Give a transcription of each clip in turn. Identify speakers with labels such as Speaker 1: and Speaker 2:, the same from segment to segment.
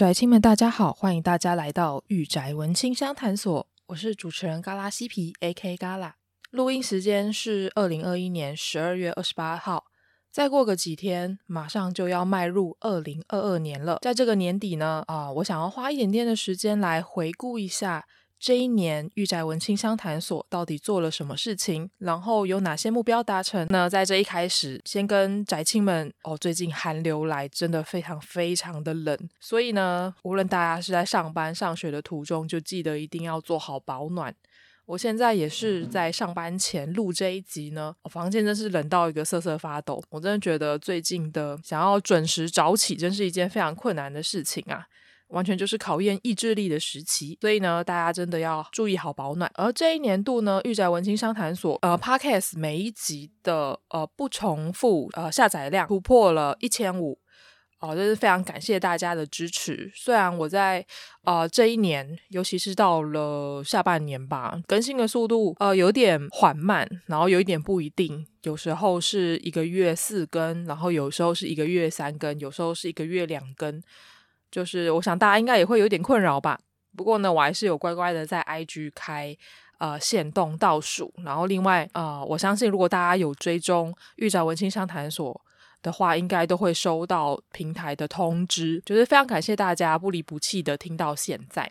Speaker 1: 宅亲们，大家好，欢迎大家来到御宅文青香谈所，我是主持人嘎拉西皮 A.K. 嘎拉。录音时间是二零二一年十二月二十八号，再过个几天，马上就要迈入二零二二年了。在这个年底呢，啊、我想要花一点点的时间来回顾一下。这一年，御宅文青相谈所到底做了什么事情？然后有哪些目标达成？那在这一开始，先跟宅青们哦，最近寒流来，真的非常非常的冷，所以呢，无论大家是在上班、上学的途中，就记得一定要做好保暖。我现在也是在上班前录这一集呢，我房间真是冷到一个瑟瑟发抖。我真的觉得最近的想要准时早起，真是一件非常困难的事情啊。完全就是考验意志力的时期，所以呢，大家真的要注意好保暖。而这一年度呢，御宅文青商谈所呃，Podcast 每一集的呃不重复呃下载量突破了一千五，哦，真是非常感谢大家的支持。虽然我在呃这一年，尤其是到了下半年吧，更新的速度呃有点缓慢，然后有一点不一定，有时候是一个月四更，然后有时候是一个月三更，有时候是一个月两更。就是我想大家应该也会有点困扰吧，不过呢，我还是有乖乖的在 IG 开呃限动倒数，然后另外呃，我相信如果大家有追踪玉宅文青商谈所的话，应该都会收到平台的通知，就是非常感谢大家不离不弃的听到现在。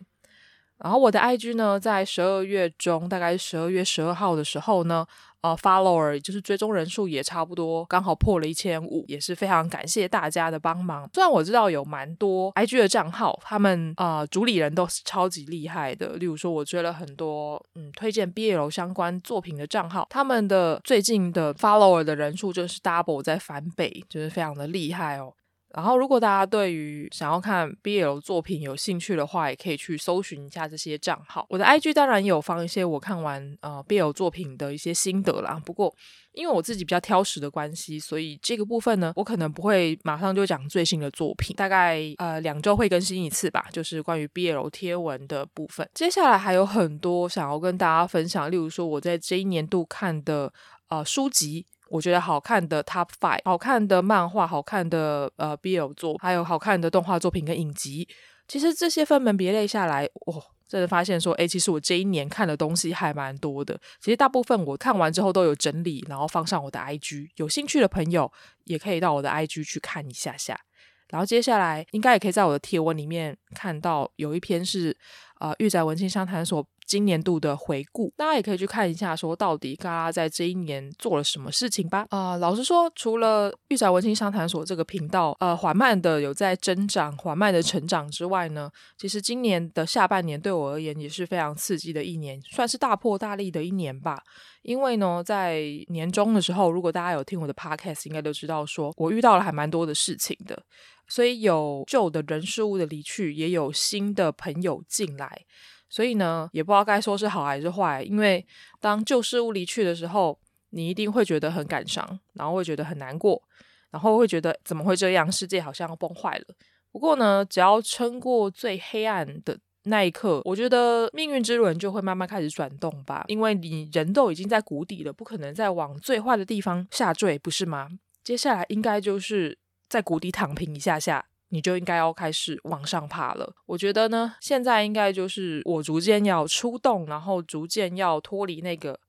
Speaker 1: 然后我的 IG 呢，在十二月中，大概十二月十二号的时候呢。呃，follower 就是追踪人数也差不多，刚好破了一千五，也是非常感谢大家的帮忙。虽然我知道有蛮多 IG 的账号，他们呃主理人都是超级厉害的。例如说，我追了很多嗯推荐 BL 相关作品的账号，他们的最近的 follower 的人数就是 double 在翻倍，就是非常的厉害哦。然后，如果大家对于想要看 BL 作品有兴趣的话，也可以去搜寻一下这些账号。我的 IG 当然有放一些我看完呃 BL 作品的一些心得啦。不过，因为我自己比较挑食的关系，所以这个部分呢，我可能不会马上就讲最新的作品，大概呃两周会更新一次吧，就是关于 BL 贴文的部分。接下来还有很多想要跟大家分享，例如说我在这一年度看的呃书籍。我觉得好看的 Top Five，好看的漫画，好看的呃 BL 作，还有好看的动画作品跟影集。其实这些分门别类下来，哦，真的发现说，诶，其实我这一年看的东西还蛮多的。其实大部分我看完之后都有整理，然后放上我的 IG。有兴趣的朋友也可以到我的 IG 去看一下下。然后接下来应该也可以在我的贴文里面看到有一篇是呃御宅文青商谈所。今年度的回顾，大家也可以去看一下，说到底嘎拉在这一年做了什么事情吧。啊、老实说，除了御宅文青商谈所这个频道，呃，缓慢的有在增长、缓慢的成长之外呢，其实今年的下半年对我而言也是非常刺激的一年，算是大破大立的一年吧。因为呢，在年终的时候，如果大家有听我的 podcast，应该都知道说我遇到了还蛮多的事情的，所以有旧的人事物的离去，也有新的朋友进来。所以呢，也不知道该说是好还是坏，因为当旧事物离去的时候，你一定会觉得很感伤，然后会觉得很难过，然后会觉得怎么会这样，世界好像要崩坏了。不过呢，只要撑过最黑暗的那一刻，我觉得命运之轮就会慢慢开始转动吧，因为你人都已经在谷底了，不可能再往最坏的地方下坠，不是吗？接下来应该就是在谷底躺平一下下。你就应该要开始往上爬了。我觉得呢，现在应该就是我逐渐要出动，然后逐渐要脱离那个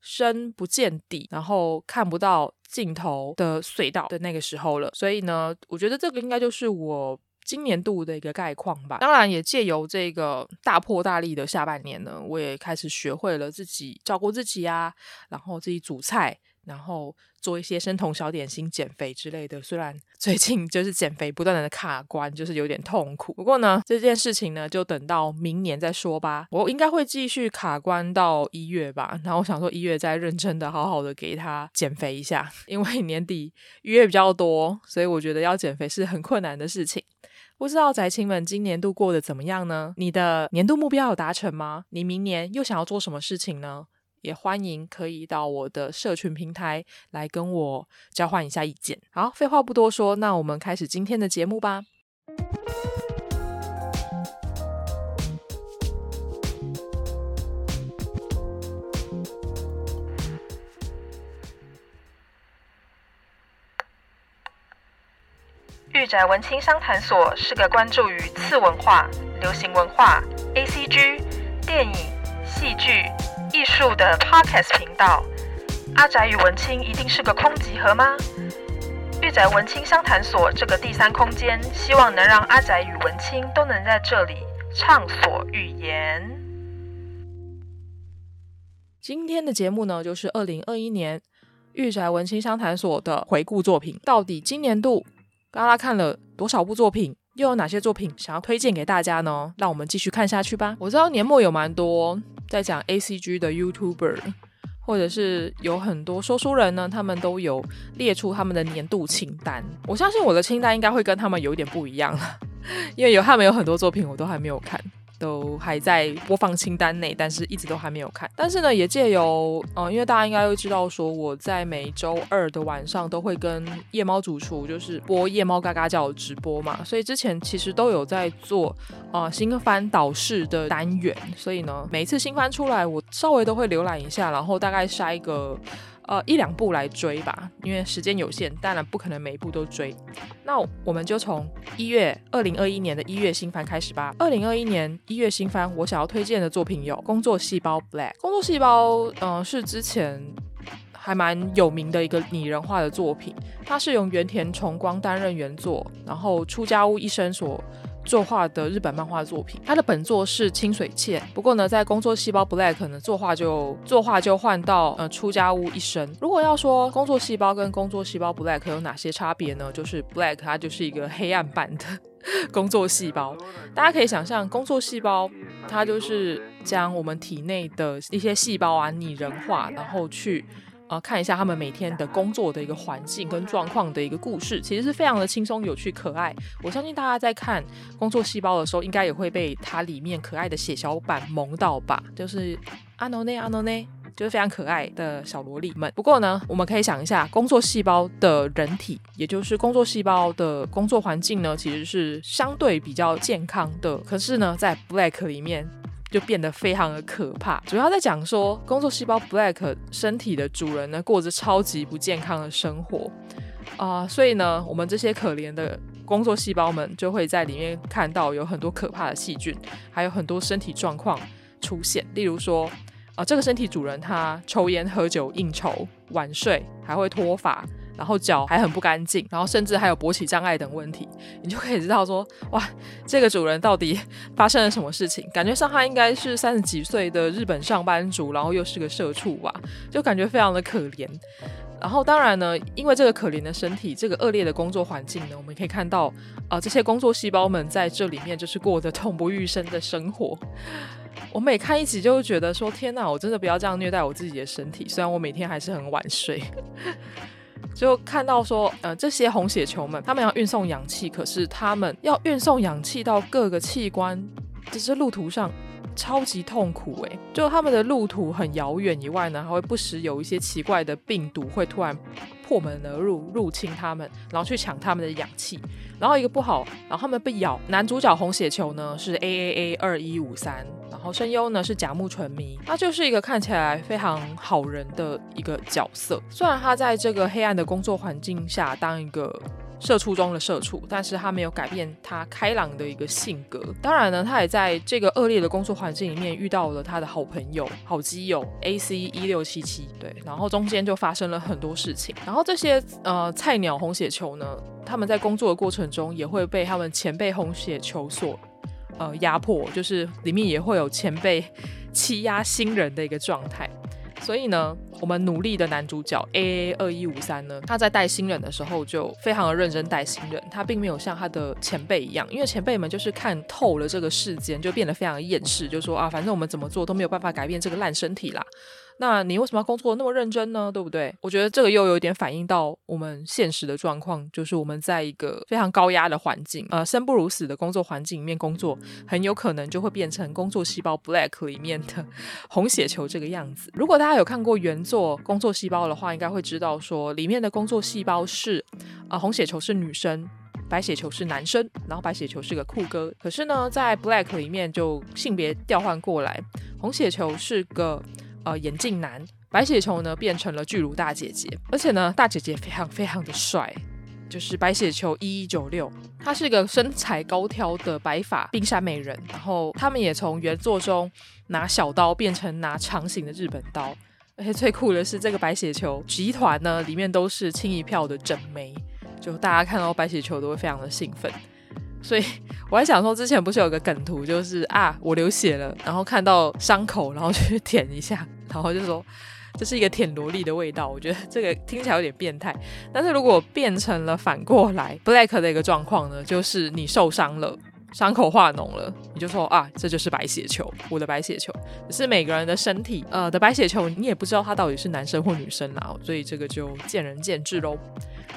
Speaker 1: 深不见底，然后看不到尽头的隧道的那个时候了。所以呢，我觉得这个应该就是我今年度的一个概况吧。当然，也借由这个大破大立的下半年呢，我也开始学会了自己照顾自己啊，然后自己煮菜。然后做一些生酮小点心、减肥之类的。虽然 最近就是减肥不断的卡关，就是有点痛苦。不过呢，这件事情呢，就等到明年再说吧。我应该会继续卡关到一月吧。然后我想说，一月再认真的、好好的给他减肥一下。因为年底预约比较多，所以我觉得要减肥是很困难的事情。不知道宅青们今年度过得怎么样呢？你的年度目标有达成吗？你明年又想要做什么事情呢？也欢迎可以到我的社群平台来跟我交换一下意见。好，废话不多说，那我们开始今天的节目吧。御宅文青商谈所是个关注于次文化、流行文化、ACG、电影、戏剧、艺术的 Podcast 频道。阿宅与文青一定是个空集合吗？御宅文青相谈所这个第三空间，希望能让阿宅与文青都能在这里畅所欲言。今天的节目呢，就是二零二一年御宅文青相谈所的回顾作品。到底今年度刚刚看了多少部作品？又有哪些作品想要推荐给大家呢？让我们继续看下去吧。我知道年末有蛮多在讲 ACG 的 YouTuber，或者是有很多说书人呢，他们都有列出他们的年度清单。我相信我的清单应该会跟他们有一点不一样了，因为有他们有很多作品我都还没有看。都还在播放清单内，但是一直都还没有看。但是呢，也借由，嗯、呃，因为大家应该会知道，说我在每周二的晚上都会跟夜猫主厨就是播夜猫嘎嘎叫直播嘛，所以之前其实都有在做啊、新番导视的单元。所以呢，每一次新番出来，我稍微都会浏览一下，然后大概筛一个。呃，一两部来追吧，因为时间有限，当然不可能每一部都追。那我们就从一月二零二一年的一月新番开始吧。二零二一年一月新番，我想要推荐的作品有《工作细胞 Black》。工作细胞，嗯、是之前还蛮有名的一个拟人化的作品，它是由原田崇光担任原作，然后出家屋一生所。作画的日本漫画作品，他的本作是清水茜。不过呢，在工作细胞 Black 呢，作画就作画就换到呃出家屋一生。如果要说工作细胞跟工作细胞 Black 有哪些差别呢？就是 Black 它就是一个黑暗版的 工作细胞。大家可以想象，工作细胞它就是将我们体内的一些细胞啊拟人化，然后去。啊，看一下他们每天的工作的一个环境跟状况的一个故事，其实是非常的轻松、有趣、可爱。我相信大家在看《工作细胞》的时候，应该也会被它里面可爱的血小板萌到吧？就是阿诺内阿诺内，就是非常可爱的小萝莉们。不过呢，我们可以想一下，工作细胞的人体，也就是工作细胞的工作环境呢，其实是相对比较健康的。可是呢，在 Black 里面。就变得非常的可怕，主要在讲说工作细胞 Black 身体的主人呢，过着超级不健康的生活。啊、所以呢，我们这些可怜的工作细胞们就会在里面看到有很多可怕的细菌，还有很多身体状况出现，例如说啊、这个身体主人他抽烟、喝酒、应酬、晚睡，还会脱发。然后脚还很不干净，然后甚至还有勃起障碍等问题，你就可以知道说，哇，这个主人到底发生了什么事情？感觉上他应该是三十几岁的日本上班族，然后又是个社畜吧，就感觉非常的可怜。然后当然呢，因为这个可怜的身体，这个恶劣的工作环境呢，我们可以看到啊、这些工作细胞们在这里面就是过得痛不欲生的生活。我每看一集就会觉得说，天哪，我真的不要这样虐待我自己的身体。虽然我每天还是很晚睡。就看到说，呃，这些红血球们，他们要运送氧气，可是他们要运送氧气到各个器官，只是路途上超级痛苦诶，就他们的路途很遥远以外呢，还会不时有一些奇怪的病毒会突然破门而入，入侵他们，然后去抢他们的氧气。然后一个不好，然后他们被咬。男主角红血球呢是 A A A 二一五三。然后声优呢是甲木纯弥，他就是一个看起来非常好人的一个角色。虽然他在这个黑暗的工作环境下当一个社畜中的社畜，但是他没有改变他开朗的一个性格。当然呢，他也在这个恶劣的工作环境里面遇到了他的好朋友、好基友 AC 一六七七。对，然后中间就发生了很多事情。然后这些呃菜鸟红血球呢，他们在工作的过程中也会被他们前辈红血球所。呃，压迫就是里面也会有前辈欺压新人的一个状态，所以呢，我们努力的男主角 A A 二一五三呢，他在带新人的时候就非常的认真带新人，他并没有像他的前辈一样，因为前辈们就是看透了这个世间，就变得非常厌世，就说啊，反正我们怎么做都没有办法改变这个烂身体啦。那你为什么要工作那么认真呢？对不对？我觉得这个又有点反映到我们现实的状况，就是我们在一个非常高压的环境，呃，生不如死的工作环境里面工作，很有可能就会变成工作细胞 Black 里面的 红血球这个样子。如果大家有看过原作《工作细胞》的话，应该会知道说里面的工作细胞是，呃，红血球是女生，白血球是男生，然后白血球是个酷哥。可是呢，在 Black 里面就性别调换过来，红血球是个。呃，眼镜男白血球呢变成了巨乳大姐姐，而且呢，大姐姐非常非常的帅，就是白血球一一九六，她是一个身材高挑的白发冰山美人。然后他们也从原作中拿小刀变成拿长形的日本刀。而且最酷的是，这个白血球集团呢，里面都是轻一票的整眉，就大家看到白血球都会非常的兴奋。所以 我还想说，之前不是有个梗图，就是啊，我流血了，然后看到伤口，然后去舔一下，然后就说这是一个舔萝莉的味道。我觉得这个听起来有点变态。但是如果变成了反过来，Black 的一个状况呢，就是你受伤了，伤口化脓了，你就说啊，这就是白血球，我的白血球。只是每个人的身体呃的白血球，你也不知道它到底是男生或女生啦，所以这个就见仁见智喽。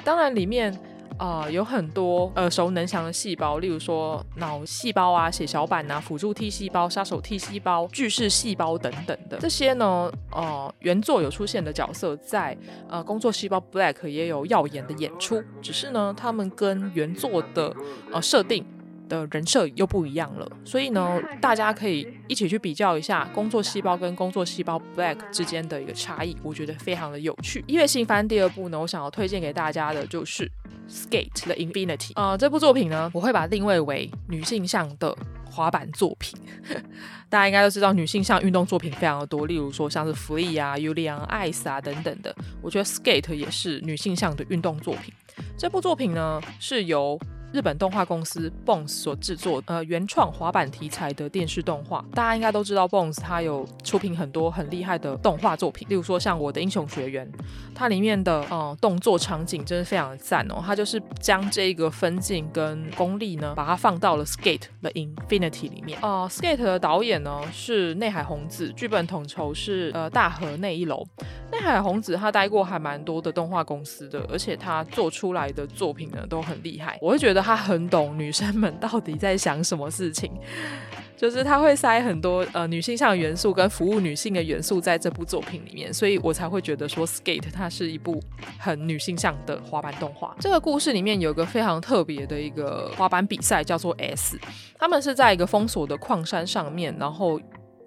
Speaker 1: 当然里面。啊、有很多耳熟能详的细胞，例如说脑细胞啊、血小板啊、辅助 T 细胞、杀手 T 细胞、巨噬细胞等等的这些呢，呃，原作有出现的角色在呃工作细胞 Black 也有耀眼的演出，只是呢，他们跟原作的呃设定的人设又不一样了，所以呢，大家可以一起去比较一下工作细胞跟工作细胞 Black 之间的一个差异，我觉得非常的有趣。音乐新番第二部呢，我想要推荐给大家的就是。Skate the Infinity、呃，这部作品呢，我会把它定位为女性向的滑板作品。大家应该都知道，女性向运动作品非常的多，例如说像是 Free 啊、u l i a n Ice 啊等等的。我觉得 Skate 也是女性向的运动作品。这部作品呢，是由日本动画公司 Bones 所制作，呃，原创滑板题材的电视动画，大家应该都知道 Bones 它有出品很多很厉害的动画作品，例如说像《我的英雄学员》，它里面的呃动作场景真的非常的赞哦，它就是将这个分镜跟功力呢，把它放到了 Skate the Infinity 里面。呃，Skate 的导演呢是内海宏子，剧本统筹是呃大河内一楼。内海宏子他待过还蛮多的动画公司的，而且他做出来的作品呢都很厉害，我会觉得。他很懂女生们到底在想什么事情，就是他会塞很多呃女性向元素跟服务女性的元素在这部作品里面，所以我才会觉得说《Skate》它是一部很女性向的滑板动画。这个故事里面有个非常特别的一个滑板比赛，叫做 S，他们是在一个封锁的矿山上面，然后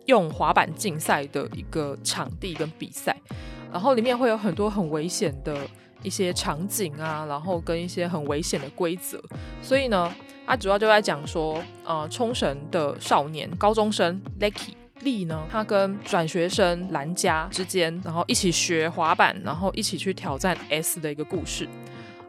Speaker 1: 用滑板竞赛的一个场地跟比赛，然后里面会有很多很危险的。一些场景啊，然后跟一些很危险的规则，所以呢，他主要就在讲说，呃，冲绳的少年高中生 Lucky 力呢，他跟转学生兰佳之间，然后一起学滑板，然后一起去挑战 S 的一个故事。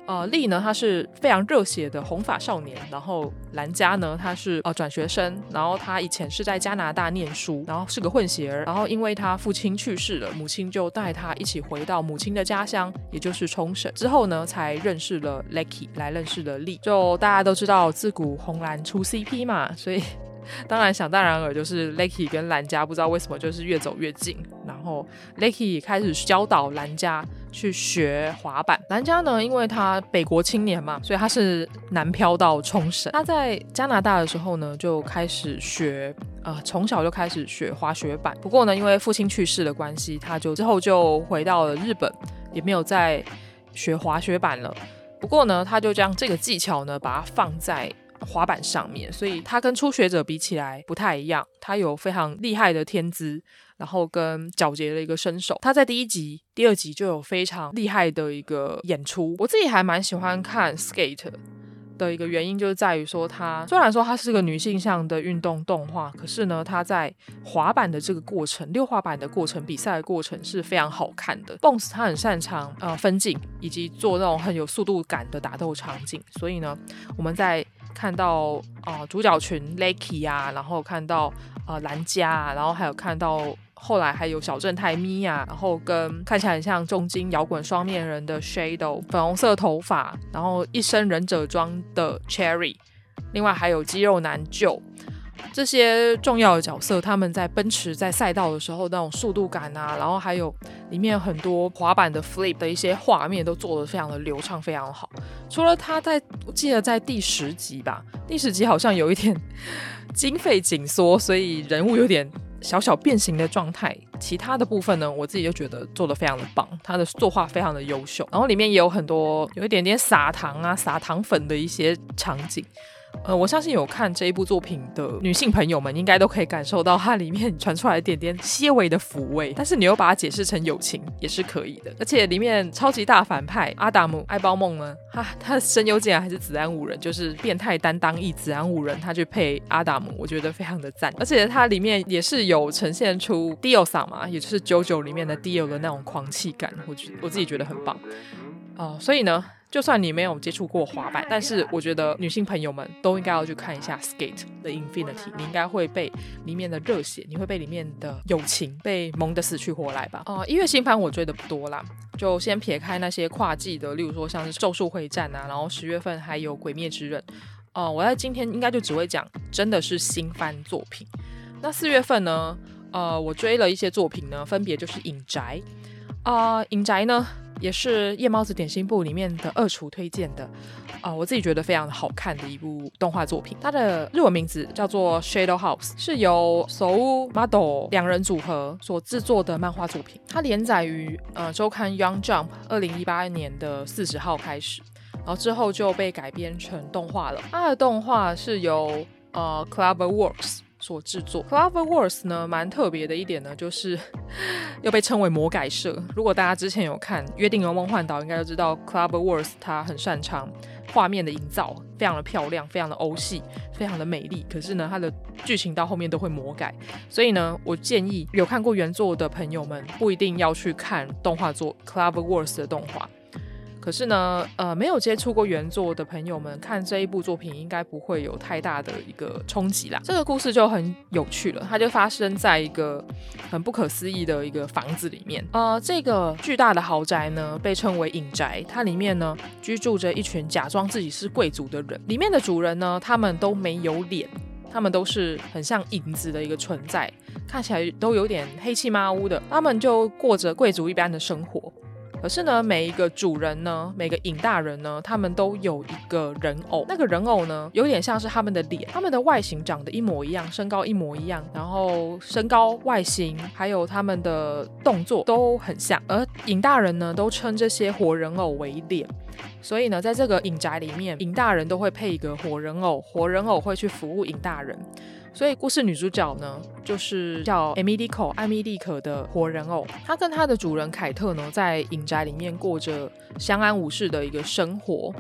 Speaker 1: 呃，丽呢，他是非常热血的红发少年，然后兰佳呢，他是呃转学生，然后他以前是在加拿大念书，然后是个混血儿，然后因为他父亲去世了，母亲就带他一起回到母亲的家乡，也就是冲绳，之后呢，才认识了 Lecky，来认识了丽，就大家都知道自古红蓝出 CP 嘛，所以。当然，想当然尔就是 Lecky 跟兰佳不知道为什么就是越走越近，然后 Lecky 开始教导兰佳去学滑板。兰佳呢，因为他北国青年嘛，所以他是南漂到冲绳。他在加拿大的时候呢，就开始学，呃，从小就开始学滑雪板。不过呢，因为父亲去世的关系，他就之后就回到了日本，也没有再学滑雪板了。不过呢，他就将这个技巧呢，把它放在。滑板上面，所以他跟初学者比起来不太一样。他有非常厉害的天资，然后跟皎洁的一个身手。他在第一集、第二集就有非常厉害的一个演出。我自己还蛮喜欢看 Skate 的一个原因，就是在于说，他虽然说它是个女性向的运动动画，可是呢，他在滑板的这个过程、溜滑板的过程、比赛的过程是非常好看的。Bones 他很擅长呃分镜以及做那种很有速度感的打斗场景，所以呢，我们在看到呃主角群 Lucky 啊，然后看到呃兰佳啊，然后还有看到后来还有小正太咪呀，然后跟看起来很像重金摇滚双面人的 Shadow，粉红色头发，然后一身忍者装的 Cherry，另外还有肌肉男舅。这些重要的角色，他们在奔驰在赛道的时候那种速度感啊，然后还有里面很多滑板的 flip 的一些画面都做得非常的流畅，非常好。除了他在，我记得在第十集吧，第十集好像有一点经费紧缩，所以人物有点小小变形的状态。其他的部分呢，我自己就觉得做得非常的棒，他的作画非常的优秀。然后里面也有很多有一点点撒糖啊、撒糖粉的一些场景。呃，我相信有看这一部作品的女性朋友们，应该都可以感受到它里面传出来一点点些微的抚慰。但是你又把它解释成友情，也是可以的。而且里面超级大反派阿达姆爱包梦呢，哈，他的声优竟然还是子安五人，就是变态担当役子安五人，他去配阿达姆，我觉得非常的赞。而且它里面也是有呈现出 Dio 桑嘛，也就是 JoJo 里面的 Dio 的那种狂气感，我觉我自己觉得很棒。哦、呃，所以呢。就算你没有接触过滑板，但是我觉得女性朋友们都应该要去看一下《Skate the Infinity》，你应该会被里面的热血，你会被里面的友情被萌得死去活来吧？哦、一月新番我追的不多啦，就先撇开那些跨季的，例如说像是《咒术回战》啊，然后十月份还有《鬼灭之刃》。哦、我在今天应该就只会讲真的是新番作品。那四月份呢？呃，我追了一些作品呢，分别就是《影宅》啊，呃，《影宅》呢。也是夜猫子点心部里面的二厨推荐的，啊、我自己觉得非常好看的一部动画作品。它的日文名字叫做 Shadow House，是由 So Mado 两人组合所制作的漫画作品。它连载于呃周刊 Young Jump 二零一八年的四十号开始，然后之后就被改编成动画了。它的动画是由呃 CloverWorks 所制作。CloverWorks 呢，蛮特别的一点呢，就是 又被称为魔改社。如果大家之前有看《约定的梦幻岛》，应该都知道 CloverWorks 它很擅长画面的营造，非常的漂亮，非常的欧系，非常的美丽。可是呢，它的剧情到后面都会魔改，所以呢，我建议有看过原作的朋友们，不一定要去看动画作 CloverWorks 的动画。可是呢，呃，没有接触过原作的朋友们看这一部作品，应该不会有太大的一个冲击啦。这个故事就很有趣了，它就发生在一个很不可思议的一个房子里面。呃，这个巨大的豪宅呢，被称为影宅，它里面呢居住着一群假装自己是贵族的人。里面的主人呢，他们都没有脸，他们都是很像影子的一个存在，看起来都有点黑漆麻乌的。他们就过着贵族一般的生活。可是呢，每一个主人呢，每个尹大人呢，他们都有一个人偶。那个人偶呢，有点像是他们的脸，他们的外形长得一模一样，身高一模一样，然后身高、外形还有他们的动作都很像。而尹大人呢，都称这些活人偶为脸。所以呢，在这个尹宅里面，尹大人都会配一个活人偶，活人偶会去服务尹大人。所以故事女主角呢，就是叫艾米莉可，艾米莉可的活人偶。她跟她的主人凯特呢，在影宅里面过着相安无事的一个生活。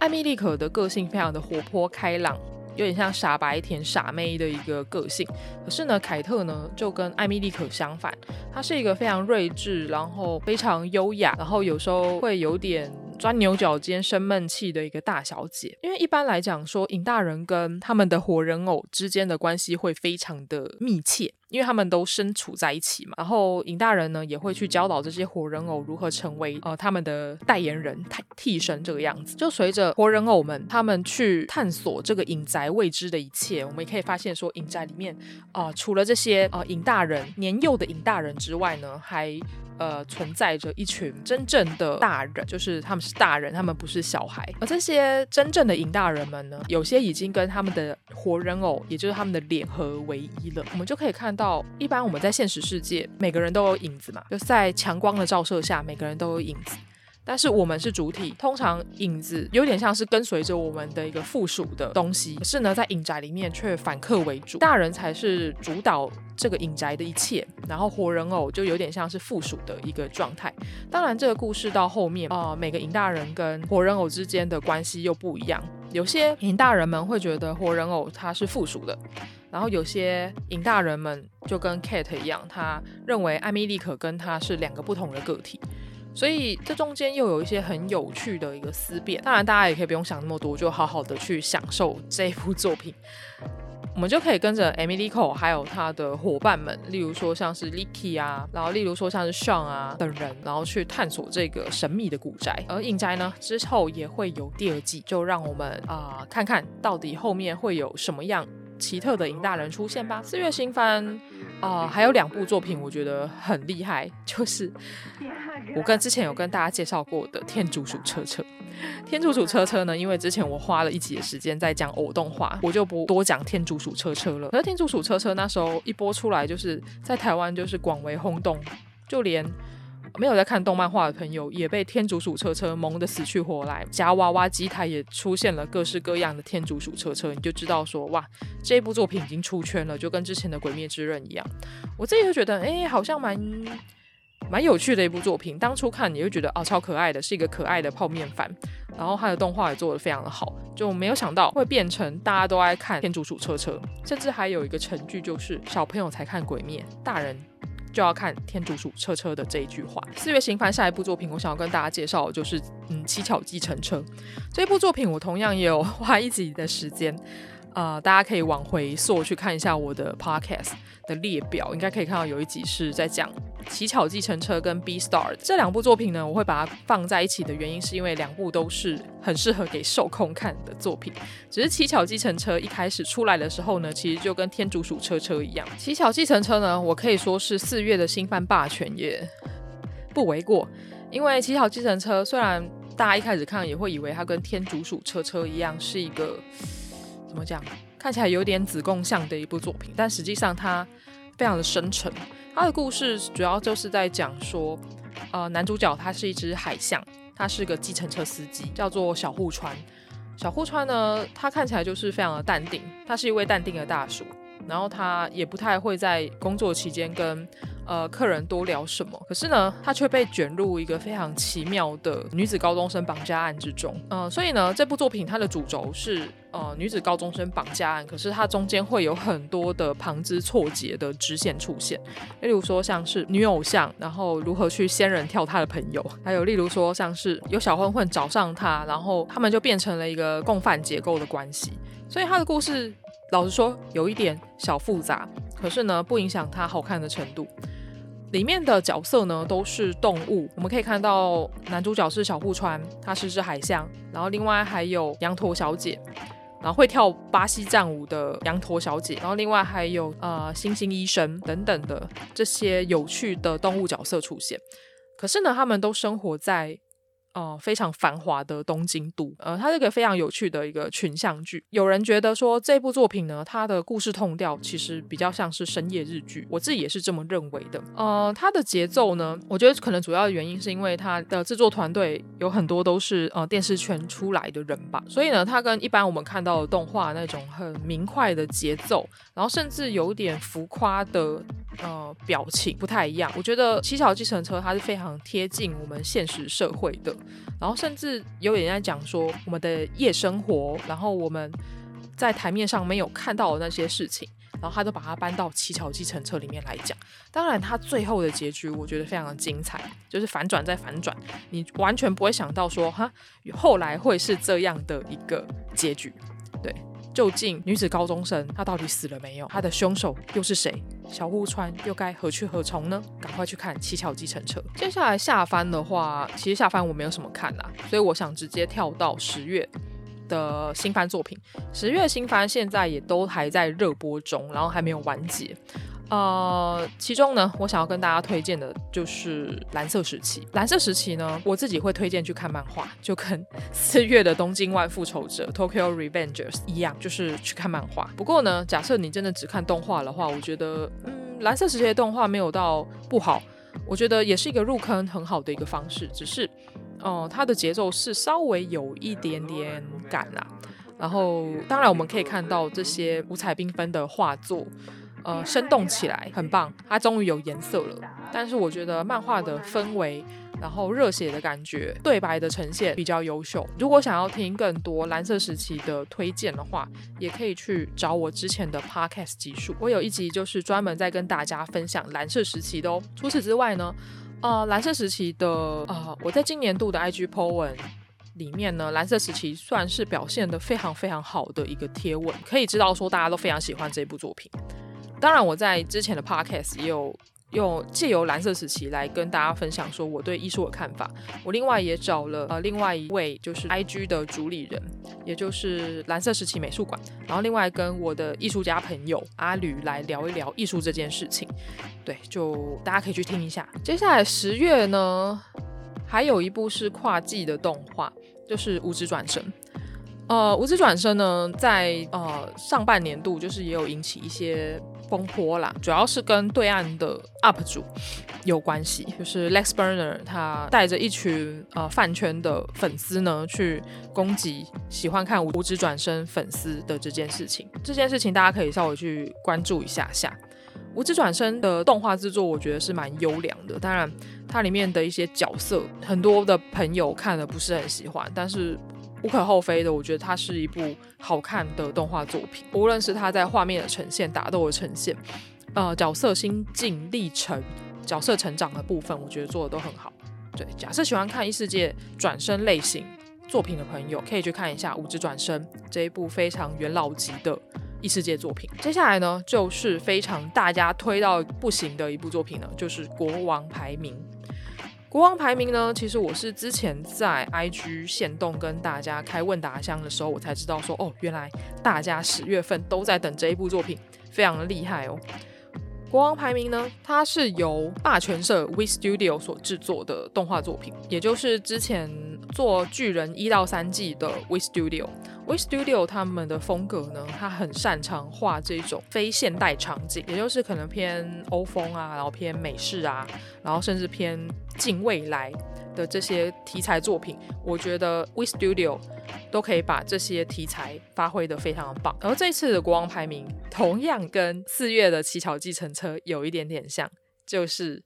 Speaker 1: 艾米莉可的个性非常的活泼开朗，有点像傻白甜傻妹的一个个性。可是呢，凯特呢就跟艾米莉可相反，她是一个非常睿智，然后非常优雅，然后有时候会有点。钻牛角尖、生闷气的一个大小姐，因为一般来讲说，尹大人跟他们的活人偶之间的关系会非常的密切，因为他们都身处在一起嘛。然后尹大人呢也会去教导这些活人偶如何成为呃他们的代言人、替替身这个样子。就随着活人偶们他们去探索这个隐宅未知的一切，我们也可以发现说，隐宅里面啊、呃，除了这些啊、呃、尹大人年幼的尹大人之外呢，还呃，存在着一群真正的大人，就是他们是大人，他们不是小孩。而这些真正的尹大人们呢，有些已经跟他们的活人偶，也就是他们的脸合为一了。我们就可以看到，到一般我们在现实世界，每个人都有影子嘛，就在强光的照射下，每个人都有影子。但是我们是主体，通常影子有点像是跟随着我们的一个附属的东西，可是呢，在影宅里面却反客为主，大人才是主导这个影宅的一切，然后活人偶就有点像是附属的一个状态。当然，这个故事到后面啊、每个影大人跟活人偶之间的关系又不一样，有些影大人们会觉得活人偶它是附属的，然后有些影大人们就跟 Kate 一样，他认为艾米莉可跟他是两个不同的个体。所以这中间又有一些很有趣的一个思辨，当然大家也可以不用想那么多，就好好的去享受 这部作品。我们就可以跟着 Emily Cole 还有他的伙伴们，例如说像是 Licky 啊，然后例如说像是 Sean 啊等人，然后去探索这个神秘的古宅。而影宅呢，之后也会有第二季，就让我们啊、看看到底后面会有什么样奇特的尹大人出现吧。四月新番啊、呃，还有两部作品我觉得很厉害，就是。我跟之前有跟大家介绍过的《天竺鼠车车》，《天竺鼠车车》呢，因为之前我花了一集的时间在讲偶动画，我就不多讲《天竺鼠车车》了。而《天竺鼠车车》那时候一播出来，就是在台湾就是广为轰动，就连没有在看动漫画的朋友也被天竺鼠车车萌得死去活来，夹娃娃机台也出现了各式各样的天竺鼠车车，你就知道说哇，这部作品已经出圈了，就跟之前的《鬼灭之刃》一样。我自己就觉得，哎，好像蛮蛮有趣的一部作品。当初看你会觉得哦，超可爱的，是一个可爱的泡面番。然后它的动画也做得非常的好，就没有想到会变成大家都爱看天竺鼠车车，甚至还有一个成句就是小朋友才看鬼灭，大人就要看天竺鼠车车的这一句话。四月新番下一部作品，我想要跟大家介绍的就是嗯七巧计程车这部作品，我同样也有花一集的时间。呃，大家可以往回溯去看一下我的 podcast 的列表，应该可以看到有一集是在讲《乞巧计程车》跟《B Star》这两部作品呢。我会把它放在一起的原因，是因为两部都是很适合给受控看的作品。只是《乞巧计程车》一开始出来的时候呢，其实就跟《天竺鼠车车》一样，《乞巧计程车》呢，我可以说是四月的新番霸权也不为过。因为《乞巧计程车》虽然大家一开始看也会以为它跟《天竺鼠车车》一样是一个。怎么讲？看起来有点子贡像的一部作品，但实际上它非常的深沉。它的故事主要就是在讲说，呃，男主角他是一只海象，他是个计程车司机，叫做小户川。小户川呢，他看起来就是非常的淡定，他是一位淡定的大叔，然后他也不太会在工作期间跟。呃，客人多聊什么？可是呢，他却被卷入一个非常奇妙的女子高中生绑架案之中。嗯、所以呢，这部作品它的主轴是呃女子高中生绑架案，可是它中间会有很多的旁枝错节的支线出现。例如说，像是女偶像，然后如何去仙人跳他的朋友，还有例如说，像是有小混混找上他，然后他们就变成了一个共犯结构的关系。所以他的故事，老实说，有一点小复杂，可是呢，不影响它好看的程度。里面的角色呢都是动物，我们可以看到男主角是小户川，他是只海象，然后另外还有羊驼小姐，然后会跳巴西战舞的羊驼小姐，然后另外还有呃猩猩医生等等的这些有趣的动物角色出现。可是呢，他们都生活在。呃，非常繁华的东京都，呃，它是一个非常有趣的一个群像剧。有人觉得说这部作品呢，它的故事痛调其实比较像是深夜日剧，我自己也是这么认为的。呃，它的节奏呢，我觉得可能主要的原因是因为它的制作团队有很多都是呃电视圈出来的人吧，所以呢，它跟一般我们看到的动画那种很明快的节奏，然后甚至有点浮夸的呃表情不太一样。我觉得《乞巧计程车》它是非常贴近我们现实社会的。然后甚至有人在讲说我们的夜生活，然后我们在台面上没有看到的那些事情，然后他都把它搬到《乞巧计程车》里面来讲。当然，他最后的结局我觉得非常的精彩，就是反转再反转，你完全不会想到说哈，后来会是这样的一个结局，对。究竟女子高中生她到底死了没有？她的凶手又是谁？小户川又该何去何从呢？赶快去看《七巧计程车》。接下来下番的话，其实下番我没有什么看啦，所以我想直接跳到十月的新番作品。十月新番现在也都还在热播中，然后还没有完结。呃，其中呢，我想要跟大家推荐的就是蓝色时期。蓝色时期呢，我自己会推荐去看漫画，就跟四月的东京湾复仇者 （Tokyo Revengers） 一样，就是去看漫画。不过呢，假设你真的只看动画的话，我觉得，嗯，蓝色时期的动画没有到不好，我觉得也是一个入坑很好的一个方式。只是，哦、它的节奏是稍微有一点点赶啦。然后，当然我们可以看到这些五彩缤纷的画作。呃，生动起来很棒，它终于有颜色了。但是我觉得漫画的氛围，然后热血的感觉，对白的呈现比较优秀。如果想要听更多蓝色时期的推荐的话，也可以去找我之前的 podcast 集数。我有一集就是专门在跟大家分享蓝色时期的哦。除此之外呢，呃，蓝色时期的呃，我在今年度的 IG po 文里面呢，蓝色时期算是表现得非常非常好的一个贴文，可以知道说大家都非常喜欢这部作品。当然，我在之前的 podcast 也有用借由蓝色时期来跟大家分享说我对艺术的看法。我另外也找了呃另外一位就是 IG 的主理人，也就是蓝色时期美术馆，然后另外跟我的艺术家朋友阿吕来聊一聊艺术这件事情。对，就大家可以去听一下。接下来十月呢，还有一部是跨季的动画，就是《无职转生》。呃，无职转生呢，在呃上半年度就是也有引起一些风波啦，主要是跟对岸的 UP 主有关系，就是 Lex Burner 他带着一群呃饭圈的粉丝呢去攻击喜欢看无职转身粉丝的这件事情，这件事情大家可以稍微去关注一下下。无职转身的动画制作，我觉得是蛮优良的，当然它里面的一些角色，很多的朋友看了不是很喜欢，但是。无可厚非的，我觉得它是一部好看的动画作品。无论是它在画面的呈现、打斗的呈现，呃，角色心境历程、角色成长的部分，我觉得做的都很好。对，假设喜欢看异世界转身类型作品的朋友，可以去看一下《无职转身》这一部非常元老级的异世界作品。接下来呢，就是非常大家推到不行的一部作品了，就是《国王排名》。国王排名呢，其实我是之前在 IG 线动跟大家开问答箱的时候，我才知道说，哦，原来大家十月份都在等这一部作品，非常的厉害哦。国王排名呢，它是由霸权社 w i Studio 所制作的动画作品，也就是之前做巨人一到三季的 w i Studio。w i Studio 他们的风格呢，他很擅长画这种非现代场景，也就是可能偏欧风啊，然后偏美式啊，然后甚至偏近未来的这些题材作品。我觉得 w i Studio 都可以把这些题材发挥得非常的棒。而这次的国王排名同样跟四月的乞巧计程车有一点点像，就是。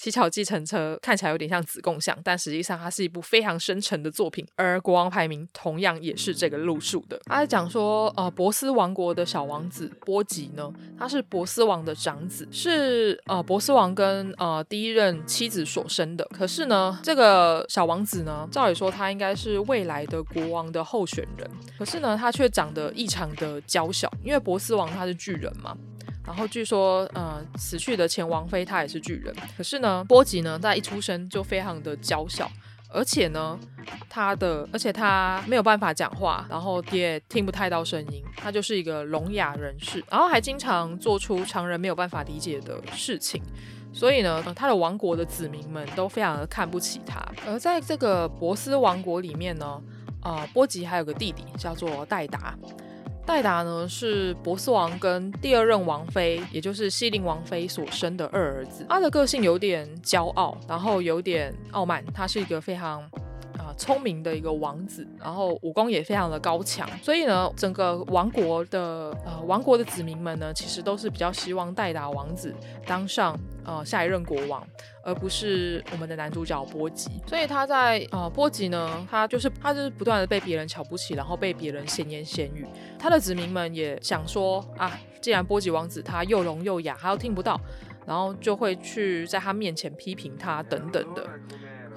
Speaker 1: 乞巧计程车看起来有点像子供向，但实际上它是一部非常深沉的作品。而国王排名同样也是这个路数的。他在讲说，呃，波斯王国的小王子波吉呢，他是波斯王的长子，是呃波斯王跟呃第一任妻子所生的。可是呢，这个小王子呢，照理说他应该是未来的国王的候选人，可是呢，他却长得异常的娇小，因为波斯王他是巨人嘛。然后据说，呃，死去的前王妃她也是巨人。可是呢，波吉呢，在一出生就非常的娇小，而且呢，他的，而且他没有办法讲话，然后也听不太到声音，他就是一个聋哑人士，然后还经常做出常人没有办法理解的事情。所以呢，他的王国的子民们都非常的看不起他。而在这个波斯王国里面呢，呃，波吉还有个弟弟叫做戴达。戴达呢，是博斯王跟第二任王妃，也就是西陵王妃所生的二儿子。他的个性有点骄傲，然后有点傲慢。他是一个非常、聪明的一个王子，然后武功也非常的高强。所以呢，整个王国的呃王国的子民们呢，其实都是比较希望戴达王子当上呃下一任国王。而不是我们的男主角波吉，所以他在呃波吉呢，他就是他就是不断的被别人瞧不起，然后被别人闲言闲语。他的子民们也想说啊，既然波吉王子他又聋又哑，他又听不到，然后就会去在他面前批评他等等的。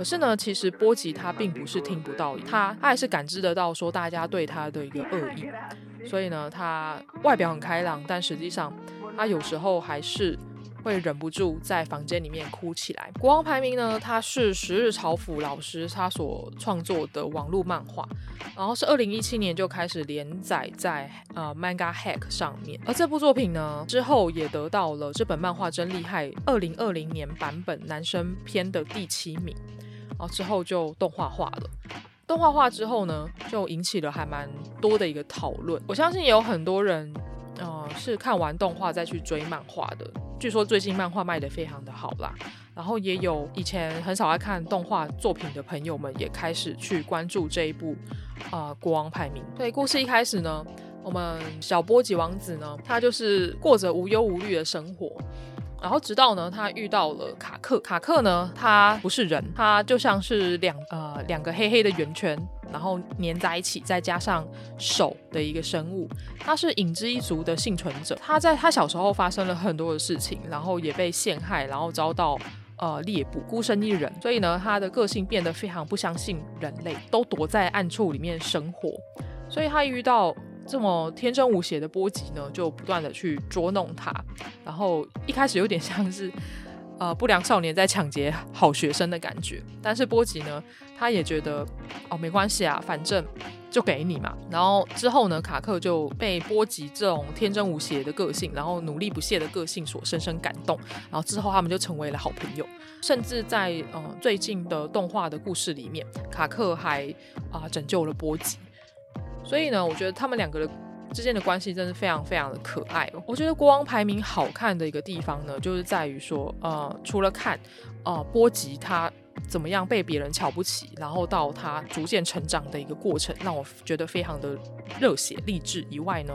Speaker 1: 可是呢，其实波吉他并不是听不到，他他还是感知得到说大家对他的一个恶意。所以呢，他外表很开朗，但实际上他有时候还是。会忍不住在房间里面哭起来。国王排名呢，它是十日朝辅老师他所创作的网络漫画，然后是二零一七年就开始连载在呃 Manga Hack 上面。而这部作品呢，之后也得到了这本漫画真厉害二零二零年版本男生篇的第七名。然后之后就动画化了。动画化之后呢，就引起了还蛮多的一个讨论。我相信也有很多人，呃，是看完动画再去追漫画的。据说最近漫画卖得非常的好啦，然后也有以前很少爱看动画作品的朋友们也开始去关注这一部呃国王排名。对，故事一开始呢，我们小波吉王子呢，他就是过着无忧无虑的生活。然后直到呢，他遇到了卡克。卡克呢，他不是人，他就像是两呃两个黑黑的圆圈，然后粘在一起，再加上手的一个生物。他是影之一族的幸存者。他在他小时候发生了很多的事情，然后也被陷害，然后遭到呃猎捕，孤身一人。所以呢，他的个性变得非常不相信人类，都躲在暗处里面生活。所以他遇到。这么天真无邪的波吉呢，就不断的去捉弄他，然后一开始有点像是 呃不良少年在抢劫好学生的感觉，但是波吉呢，他也觉得哦没关系啊，反正就给你嘛。然后之后呢，卡克就被波吉这种天真无邪的个性，然后努力不懈的个性所深深感动，然后之后他们就成为了好朋友，甚至在呃最近的动画的故事里面，卡克还啊、拯救了波吉。所以呢，我觉得他们两个的之间的关系真是非常非常的可爱。我觉得国王排名好看的一个地方呢，就是在于说，呃，除了看，呃，波吉他怎么样被别人瞧不起，然后到他逐渐成长的一个过程，让我觉得非常的热血励志以外呢，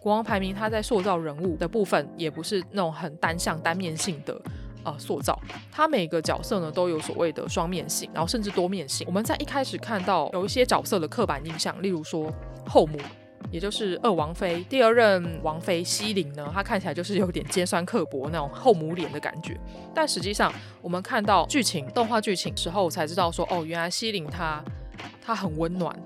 Speaker 1: 国王排名他在塑造人物的部分，也不是那种很单向单面性的。呃，塑造他每个角色呢都有所谓的双面性，然后甚至多面性。我们在一开始看到有一些角色的刻板印象，例如说后母，也就是二王妃，第二任王妃西林呢，她看起来就是有点尖酸刻薄那种后母脸的感觉。但实际上，我们看到剧情动画剧情时候才知道说，哦，原来西林她她很温暖，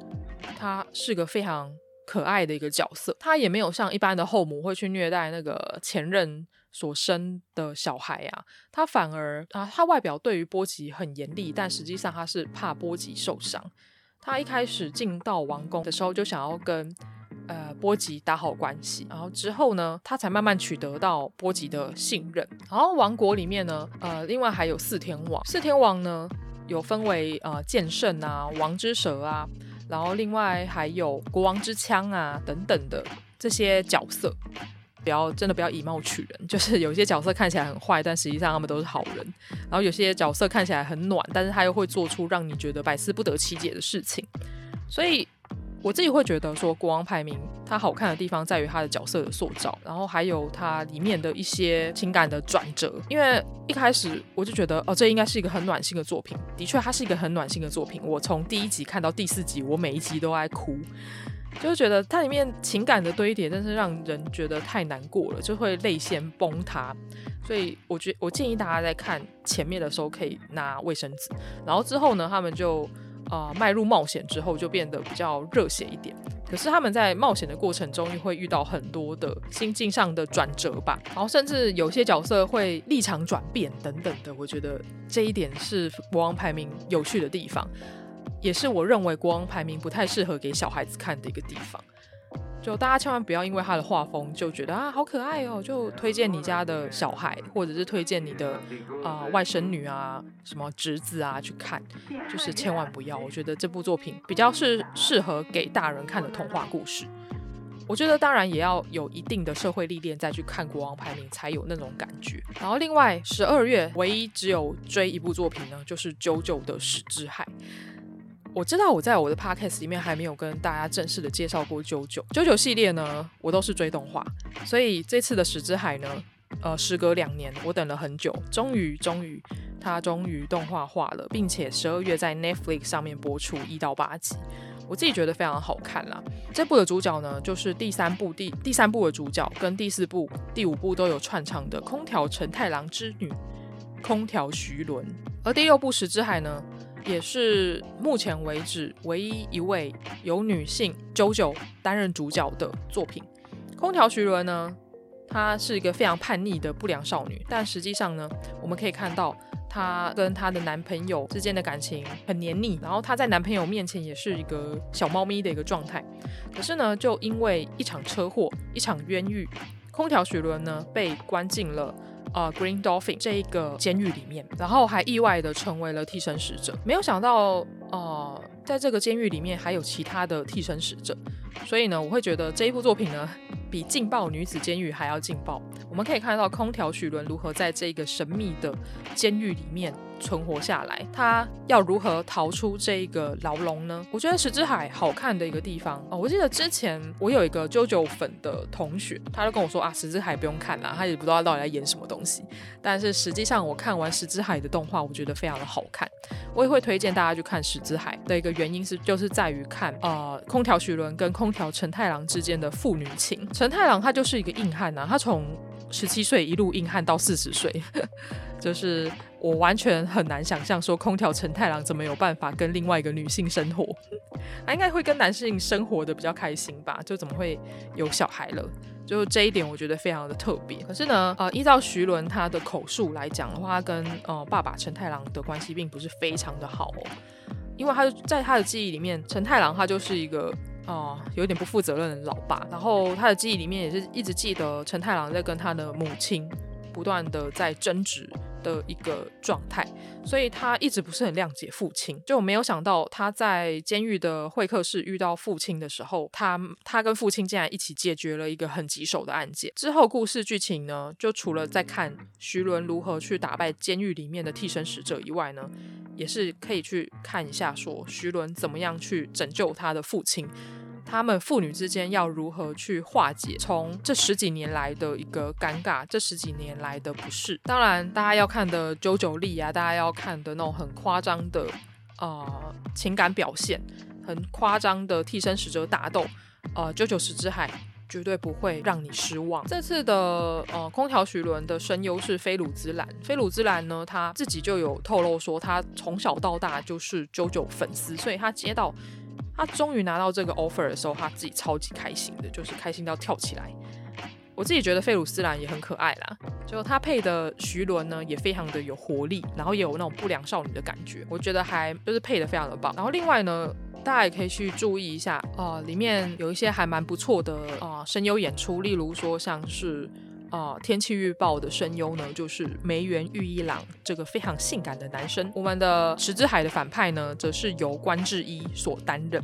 Speaker 1: 她是个非常可爱的一个角色，她也没有像一般的后母会去虐待那个前任。所生的小孩啊，他反而啊，他外表对于波吉很严厉，但实际上他是怕波吉受伤。他一开始进到王宫的时候，就想要跟呃波吉打好关系，然后之后呢，他才慢慢取得到波吉的信任。然后王国里面呢，呃，另外还有四天王，四天王呢有分为呃剑圣啊、王之蛇啊，然后另外还有国王之枪啊等等的这些角色。不要真的不要以貌取人，就是有些角色看起来很坏，但实际上他们都是好人。然后有些角色看起来很暖，但是他又会做出让你觉得百思不得其解的事情。所以我自己会觉得说，国王排名它好看的地方在于它的角色的塑造，然后还有它里面的一些情感的转折。因为一开始我就觉得哦，这应该是一个很暖心的作品。的确，它是一个很暖心的作品。我从第一集看到第四集，我每一集都爱哭。就是觉得它里面情感的堆叠，真是让人觉得太难过了，就会泪腺崩塌。所以我觉我建议大家在看前面的时候可以拿卫生纸，然后之后呢，他们就呃迈入冒险之后就变得比较热血一点。可是他们在冒险的过程中又会遇到很多的心境上的转折吧，然后甚至有些角色会立场转变等等的。我觉得这一点是国王排名有趣的地方。也是我认为国王排名不太适合给小孩子看的一个地方，就大家千万不要因为他的画风就觉得啊好可爱哦，就推荐你家的小孩，或者是推荐你的啊、外甥女啊、什么侄子啊去看，就是千万不要。我觉得这部作品比较是适合给大人看的童话故事。我觉得当然也要有一定的社会历练再去看国王排名才有那种感觉。然后另外十二月唯一只有追一部作品呢，就是《JoJo 的使之海》。我知道我在我的 podcast 里面还没有跟大家正式的介绍过 JoJo。JoJo 系列呢，我都是追动画，所以这次的《十之海》呢，呃，时隔两年，我等了很久，终于，终于，它终于动画化了，并且十二月在 Netflix 上面播出一到八集，我自己觉得非常好看啦。这部的主角呢，就是第三部第第三部的主角，跟第四部、第五部都有串场的空调承太郎之女空调徐伦，而第六部《十之海》呢，也是目前为止唯一一位由女性 JoJo 担任主角的作品。空调徐伦呢，她是一个非常叛逆的不良少女，但实际上呢，我们可以看到她跟她的男朋友之间的感情很黏腻，然后她在男朋友面前也是一个小猫咪的一个状态。可是呢，就因为一场车祸、一场冤狱，空调徐伦呢被关进了。呃，Green Dolphin 这一个监狱里面，然后还意外的成为了替身使者。没有想到，呃，在这个监狱里面还有其他的替身使者，所以呢，我会觉得这一部作品呢，比劲爆女子监狱还要劲爆。我们可以看到空条徐伦如何在这个神秘的监狱里面。存活下来，他要如何逃出这个牢笼呢？我觉得《使之海》好看的一个地方哦，我记得之前我有一个 JoJo 粉的同学，他就跟我说啊，《使之海》不用看啦，他也不知道到底在演什么东西。但是实际上，我看完《使之海》的动画，我觉得非常的好看。我也会推荐大家去看《使之海》的一个原因是，就是在于看呃空调徐伦跟空调陈太郎之间的父女情。陈太郎他就是一个硬汉呐，他从十七岁一路硬汉到四十岁，就是我完全很难想象说空调陈太郎怎么有办法跟另外一个女性生活，他应该会跟男性生活的比较开心吧？就怎么会有小孩了？就这一点我觉得非常的特别。可是呢，呃，依照徐伦他的口述来讲的话，他跟呃爸爸陈太郎的关系并不是非常的好哦，因为他在他的记忆里面，陈太郎他就是一个。哦，有点不负责任的老爸，然后他的记忆里面也是一直记得陈太郎在跟他的母亲不断的在争执的一个状态，所以他一直不是很谅解父亲。就没有想到他在监狱的会客室遇到父亲的时候，他他跟父亲竟然一起解决了一个很棘手的案件。之后故事剧情呢，就除了在看徐伦如何去打败监狱里面的替身使者以外呢，也是可以去看一下说徐伦怎么样去拯救他的父亲。他们父女之间要如何去化解从这十几年来的一个尴尬，这十几年来的不适。当然，大家要看的九九力啊，大家要看的那种很夸张的呃情感表现，很夸张的替身使者打斗，呃，九九十之海绝对不会让你失望。这次的呃空调徐伦的声优是菲鲁兹兰，菲鲁兹兰呢，他自己就有透露说，他从小到大就是九九粉丝，所以他接到。他终于拿到这个 offer 的时候，他自己超级开心的，就是开心到跳起来。我自己觉得费鲁斯兰也很可爱啦，就他配的徐伦呢，也非常的有活力，然后也有那种不良少女的感觉，我觉得还就是配的非常的棒。然后另外呢，大家也可以去注意一下，呃，里面有一些还蛮不错的呃声优演出，例如说像是。啊、天气预报的声优呢，就是梅原裕一郎这个非常性感的男生。我们的石之海的反派呢，则是由关智一所担任，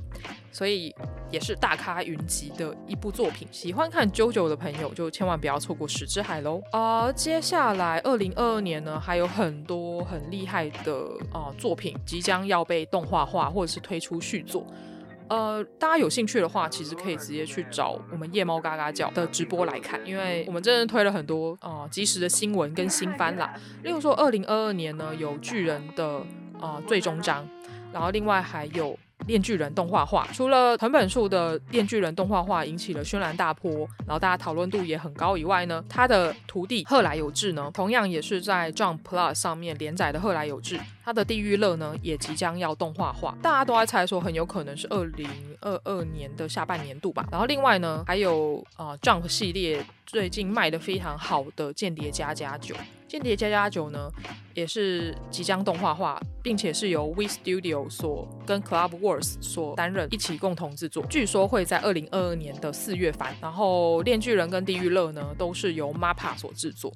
Speaker 1: 所以也是大咖云集的一部作品。喜欢看 JoJo 的朋友就千万不要错过石之海喽。而、接下来二零二二年呢，还有很多很厉害的啊、作品即将要被动画化，或者是推出续作。呃，大家有兴趣的话，其实可以直接去找我们夜猫嘎嘎叫的直播来看，因为我们真的推了很多呃即时的新闻跟新番啦。例如说，二零二二年呢有巨人的呃最终章，然后另外还有。链锯人动画化，除了藤本树的链锯人动画化引起了轩然大波，然后大家讨论度也很高以外呢，他的徒弟贺来有志呢，同样也是在 Jump Plus 上面连载的贺来有志，他的地狱乐呢也即将要动画化，大家都在猜说很有可能是二零二二年的下半年度吧。然后另外呢，还有呃 Jump 系列最近卖得非常好的间谍家家酒。间谍家家酒呢，也是即将动画化，并且是由 We Studio 所跟 Club Wars 所担任一起共同制作，据说会在二零二二年的四月番。然后链锯人跟地狱乐呢，都是由 MAPPA 所制作。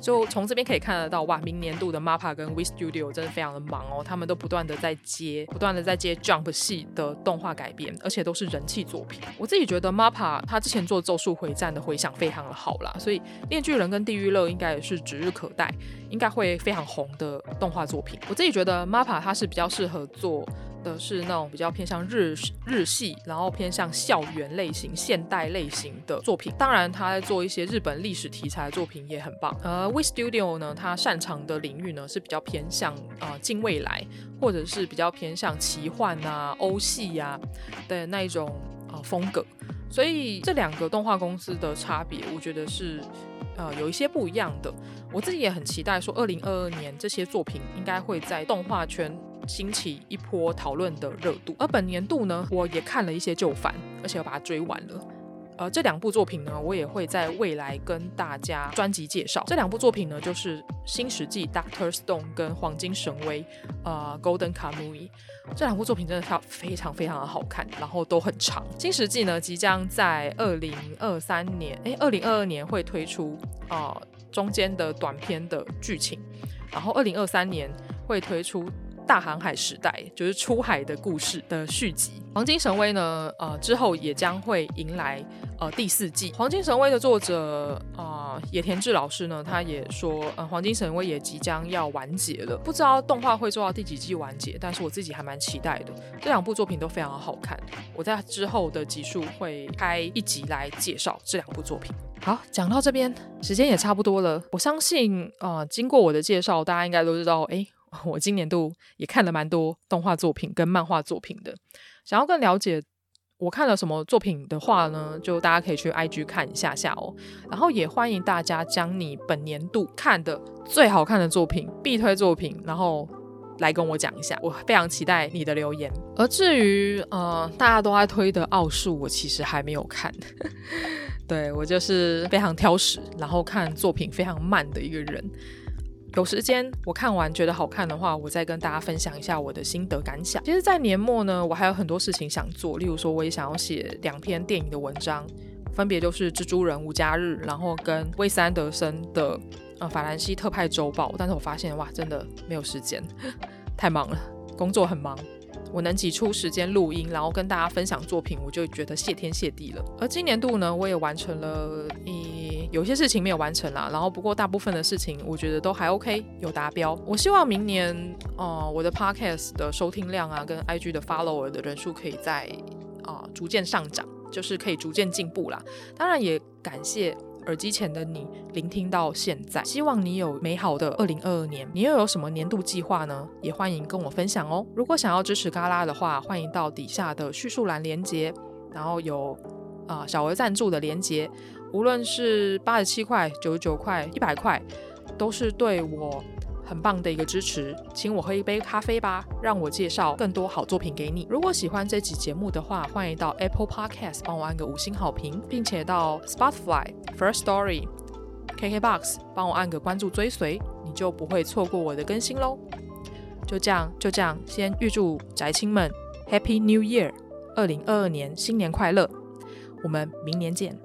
Speaker 1: 就从这边可以看得到，哇，明年度的 MAPPA 跟 We Studio 真的非常的忙哦，他们都不断的在接，不断的在接 Jump 系的动画改编，而且都是人气作品。我自己觉得 MAPPA 他之前做《咒术回战》的回响非常的好啦，所以面具人跟地狱乐应该也是指日可待，应该会非常红的动画作品。我自己觉得 MAPPA 它是比较适合做。的是那种比较偏向日日系，然后偏向校园类型、现代类型的作品。当然，他在做一些日本历史题材的作品也很棒。而 We Studio 呢，他擅长的领域呢是比较偏向啊、呃、近未来，或者是比较偏向奇幻啊、欧系呀、的那一种啊、呃、风格。所以这两个动画公司的差别，我觉得是呃有一些不一样的。我自己也很期待说，二零二二年这些作品应该会在动画圈。兴起一波讨论的热度，而本年度呢，我也看了一些旧番，而且我把它追完了。呃，这两部作品呢，我也会在未来跟大家专辑介绍。这两部作品呢，就是《新世纪 Doctor Stone》跟《黄金神威》呃，《Golden Kamuy》。这两部作品真的非常非常非常的好看，然后都很长。《新世纪》呢，即将在二零二三年，哎，二零二二年会推出、呃、中间的短篇的剧情，然后二零二三年会推出。大航海时代就是出海的故事的续集，《黄金神威》呢，呃，之后也将会迎来呃第四季。《黄金神威》的作者啊、呃，野田智老师呢，他也说，呃，《黄金神威》也即将要完结了，不知道动画会做到第几季完结，但是我自己还蛮期待的。这两部作品都非常好看，我在之后的集数会开一集来介绍这两部作品。好，讲到这边，时间也差不多了。我相信啊、呃，经过我的介绍，大家应该都知道，哎。我今年度也看了蛮多动画作品跟漫画作品的，想要更了解我看了什么作品的话呢，就大家可以去 IG 看一下下哦。然后也欢迎大家将你本年度看的最好看的作品、必推作品，然后来跟我讲一下，我非常期待你的留言。而至于呃大家都在推的奥数，我其实还没有看，对，我就是非常挑食，然后看作品非常慢的一个人。有时间我看完觉得好看的话，我再跟大家分享一下我的心得感想。其实，在年末呢，我还有很多事情想做，例如说，我也想要写两篇电影的文章，分别就是《蜘蛛人无家日》，然后跟威斯安德森的呃法兰西特派周报，但是我发现哇，真的没有时间，太忙了，工作很忙。我能挤出时间录音，然后跟大家分享作品，我就觉得谢天谢地了。而今年度呢，我也完成了，一有些事情没有完成啦，然后不过大部分的事情我觉得都还 OK，有达标。我希望明年，哦、我的 Podcast 的收听量啊，跟 IG 的 follower 的人数可以在啊、逐渐上涨，就是可以逐渐进步啦。当然也感谢。耳机前的你，聆听到现在，希望你有美好的二零二二年。你又有什么年度计划呢？也欢迎跟我分享哦。如果想要支持嘎拉的话，欢迎到底下的叙述栏连接，然后有啊、小额赞助的连接，无论是八十七块、九十九块、一百块，都是对我。很棒的一个支持，请我喝一杯咖啡吧，让我介绍更多好作品给你。如果喜欢这期节目的话，欢迎到 Apple Podcast 帮我按个五星好评，并且到 Spotify、First Story、KKBox 帮我按个关注追随，你就不会错过我的更新喽。就这样，就这样，先预祝宅青们 Happy New Year，二零二二年新年快乐，我们明年见。